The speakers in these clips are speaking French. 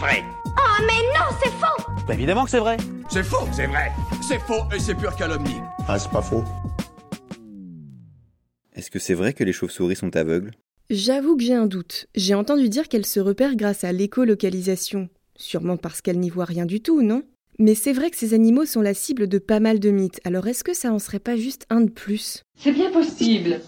vrai. Oh mais non, c'est faux Bah évidemment que c'est vrai. C'est faux, c'est vrai. C'est faux et c'est pure calomnie. Ah, c'est pas faux. Est-ce que c'est vrai que les chauves-souris sont aveugles? J'avoue que j'ai un doute. J'ai entendu dire qu'elles se repèrent grâce à l'écolocalisation. Sûrement parce qu'elles n'y voient rien du tout, non? Mais c'est vrai que ces animaux sont la cible de pas mal de mythes, alors est-ce que ça en serait pas juste un de plus? C'est bien possible.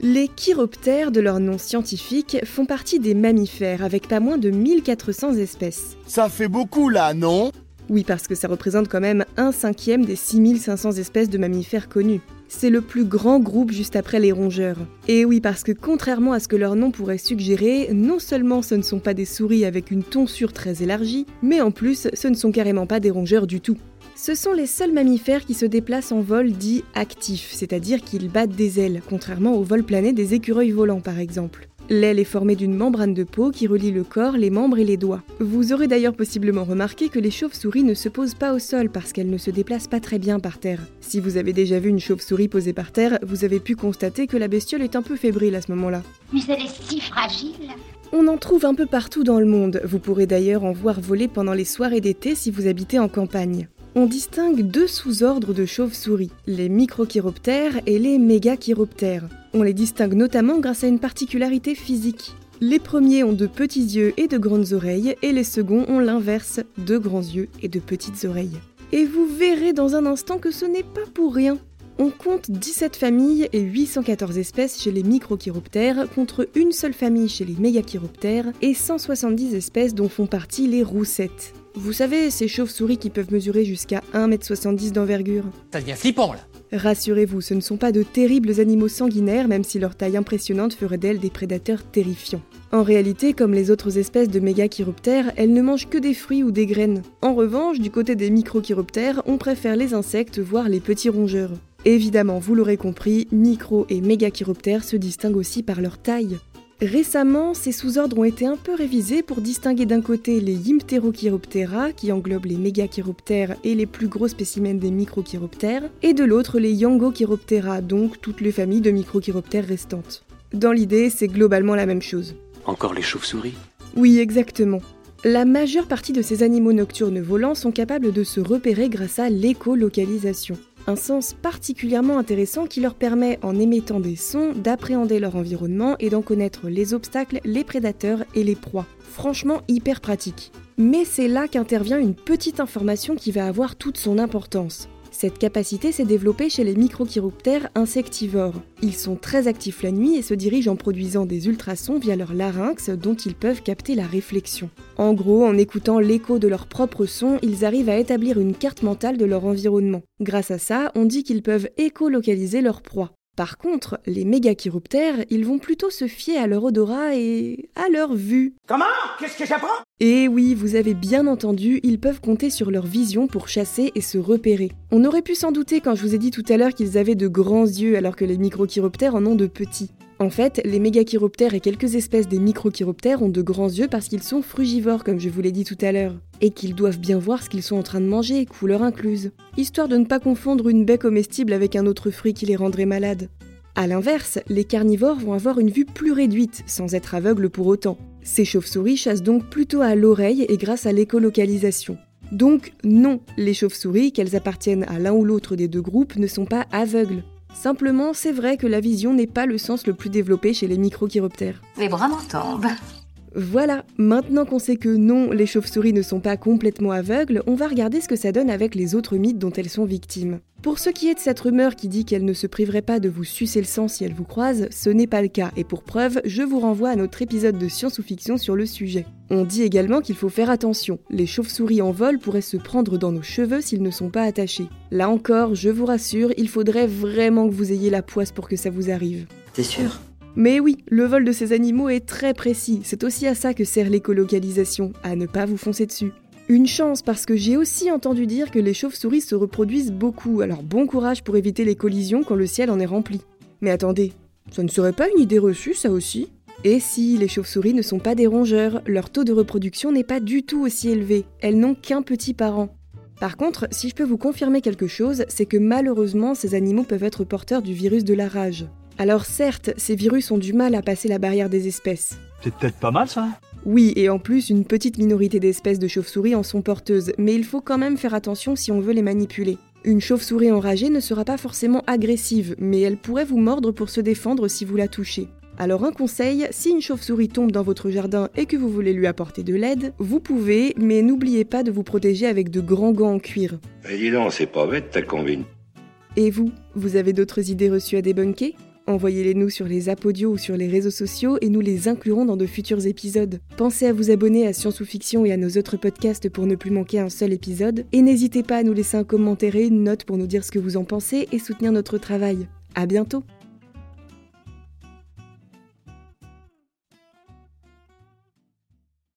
Les chiroptères, de leur nom scientifique, font partie des mammifères avec pas moins de 1400 espèces. Ça fait beaucoup là, non? Oui, parce que ça représente quand même un cinquième des 6500 espèces de mammifères connues. C'est le plus grand groupe juste après les rongeurs. Et oui, parce que contrairement à ce que leur nom pourrait suggérer, non seulement ce ne sont pas des souris avec une tonsure très élargie, mais en plus, ce ne sont carrément pas des rongeurs du tout. Ce sont les seuls mammifères qui se déplacent en vol dit actif, c'est-à-dire qu'ils battent des ailes, contrairement au vol plané des écureuils volants par exemple. L'aile est formée d'une membrane de peau qui relie le corps, les membres et les doigts. Vous aurez d'ailleurs possiblement remarqué que les chauves-souris ne se posent pas au sol parce qu'elles ne se déplacent pas très bien par terre. Si vous avez déjà vu une chauve-souris posée par terre, vous avez pu constater que la bestiole est un peu fébrile à ce moment-là. Mais elle est si fragile On en trouve un peu partout dans le monde, vous pourrez d'ailleurs en voir voler pendant les soirées d'été si vous habitez en campagne. On distingue deux sous-ordres de chauves-souris, les microchiroptères et les mégachiroptères. On les distingue notamment grâce à une particularité physique. Les premiers ont de petits yeux et de grandes oreilles, et les seconds ont l'inverse, de grands yeux et de petites oreilles. Et vous verrez dans un instant que ce n'est pas pour rien. On compte 17 familles et 814 espèces chez les microchiroptères contre une seule famille chez les mégachiroptères et 170 espèces dont font partie les roussettes. Vous savez, ces chauves-souris qui peuvent mesurer jusqu'à 1m70 d'envergure. Ça devient flippant là. Rassurez-vous, ce ne sont pas de terribles animaux sanguinaires, même si leur taille impressionnante ferait d'elles des prédateurs terrifiants. En réalité, comme les autres espèces de mégachiroptères, elles ne mangent que des fruits ou des graines. En revanche, du côté des microchiroptères, on préfère les insectes, voire les petits rongeurs. Évidemment, vous l'aurez compris, micro et mégachiroptères se distinguent aussi par leur taille. Récemment, ces sous-ordres ont été un peu révisés pour distinguer d'un côté les Ympterochiroptera, qui englobent les mégachiroptères et les plus gros spécimens des microchiroptères, et de l'autre les Yangochiroptera, donc toutes les familles de microchiroptères restantes. Dans l'idée, c'est globalement la même chose. Encore les chauves-souris? Oui, exactement. La majeure partie de ces animaux nocturnes volants sont capables de se repérer grâce à l'écolocalisation un sens particulièrement intéressant qui leur permet, en émettant des sons, d'appréhender leur environnement et d'en connaître les obstacles, les prédateurs et les proies. Franchement hyper pratique. Mais c'est là qu'intervient une petite information qui va avoir toute son importance. Cette capacité s'est développée chez les microchiroptères insectivores. Ils sont très actifs la nuit et se dirigent en produisant des ultrasons via leur larynx dont ils peuvent capter la réflexion. En gros, en écoutant l'écho de leur propre son, ils arrivent à établir une carte mentale de leur environnement. Grâce à ça, on dit qu'ils peuvent écolocaliser leur proie. Par contre, les mégachiroptères, ils vont plutôt se fier à leur odorat et à leur vue. Comment? Qu'est-ce que j'apprends? Et oui, vous avez bien entendu, ils peuvent compter sur leur vision pour chasser et se repérer. On aurait pu s'en douter quand je vous ai dit tout à l'heure qu'ils avaient de grands yeux alors que les microchiroptères en ont de petits. En fait, les mégachiroptères et quelques espèces des microchiroptères ont de grands yeux parce qu'ils sont frugivores, comme je vous l'ai dit tout à l'heure, et qu'ils doivent bien voir ce qu'ils sont en train de manger, couleur incluse, histoire de ne pas confondre une baie comestible avec un autre fruit qui les rendrait malades. A l'inverse, les carnivores vont avoir une vue plus réduite, sans être aveugles pour autant. Ces chauves-souris chassent donc plutôt à l'oreille et grâce à l'écolocalisation. Donc non, les chauves-souris, qu'elles appartiennent à l'un ou l'autre des deux groupes, ne sont pas aveugles. Simplement, c'est vrai que la vision n'est pas le sens le plus développé chez les microchiroptères. Les bras m'en tombent. Voilà, maintenant qu'on sait que non, les chauves-souris ne sont pas complètement aveugles, on va regarder ce que ça donne avec les autres mythes dont elles sont victimes. Pour ce qui est de cette rumeur qui dit qu'elle ne se priverait pas de vous sucer le sang si elle vous croise, ce n'est pas le cas, et pour preuve, je vous renvoie à notre épisode de science ou fiction sur le sujet. On dit également qu'il faut faire attention, les chauves-souris en vol pourraient se prendre dans nos cheveux s'ils ne sont pas attachés. Là encore, je vous rassure, il faudrait vraiment que vous ayez la poisse pour que ça vous arrive. T'es sûr? Mais oui, le vol de ces animaux est très précis, c'est aussi à ça que sert l'écolocalisation, à ne pas vous foncer dessus. Une chance parce que j'ai aussi entendu dire que les chauves-souris se reproduisent beaucoup, alors bon courage pour éviter les collisions quand le ciel en est rempli. Mais attendez, ça ne serait pas une idée reçue ça aussi? Et si les chauves-souris ne sont pas des rongeurs, leur taux de reproduction n'est pas du tout aussi élevé, elles n'ont qu'un petit parent. Par contre, si je peux vous confirmer quelque chose, c'est que malheureusement ces animaux peuvent être porteurs du virus de la rage. Alors certes, ces virus ont du mal à passer la barrière des espèces. C'est peut-être pas mal ça Oui, et en plus, une petite minorité d'espèces de chauves-souris en sont porteuses, mais il faut quand même faire attention si on veut les manipuler. Une chauve-souris enragée ne sera pas forcément agressive, mais elle pourrait vous mordre pour se défendre si vous la touchez. Alors un conseil, si une chauve-souris tombe dans votre jardin et que vous voulez lui apporter de l'aide, vous pouvez, mais n'oubliez pas de vous protéger avec de grands gants en cuir. Eh dis donc, c'est pas bête ta combine. Et vous, vous avez d'autres idées reçues à débunker? Envoyez-les nous sur les apodios ou sur les réseaux sociaux et nous les inclurons dans de futurs épisodes. Pensez à vous abonner à Science ou Fiction et à nos autres podcasts pour ne plus manquer un seul épisode. Et n'hésitez pas à nous laisser un commentaire et une note pour nous dire ce que vous en pensez et soutenir notre travail. À bientôt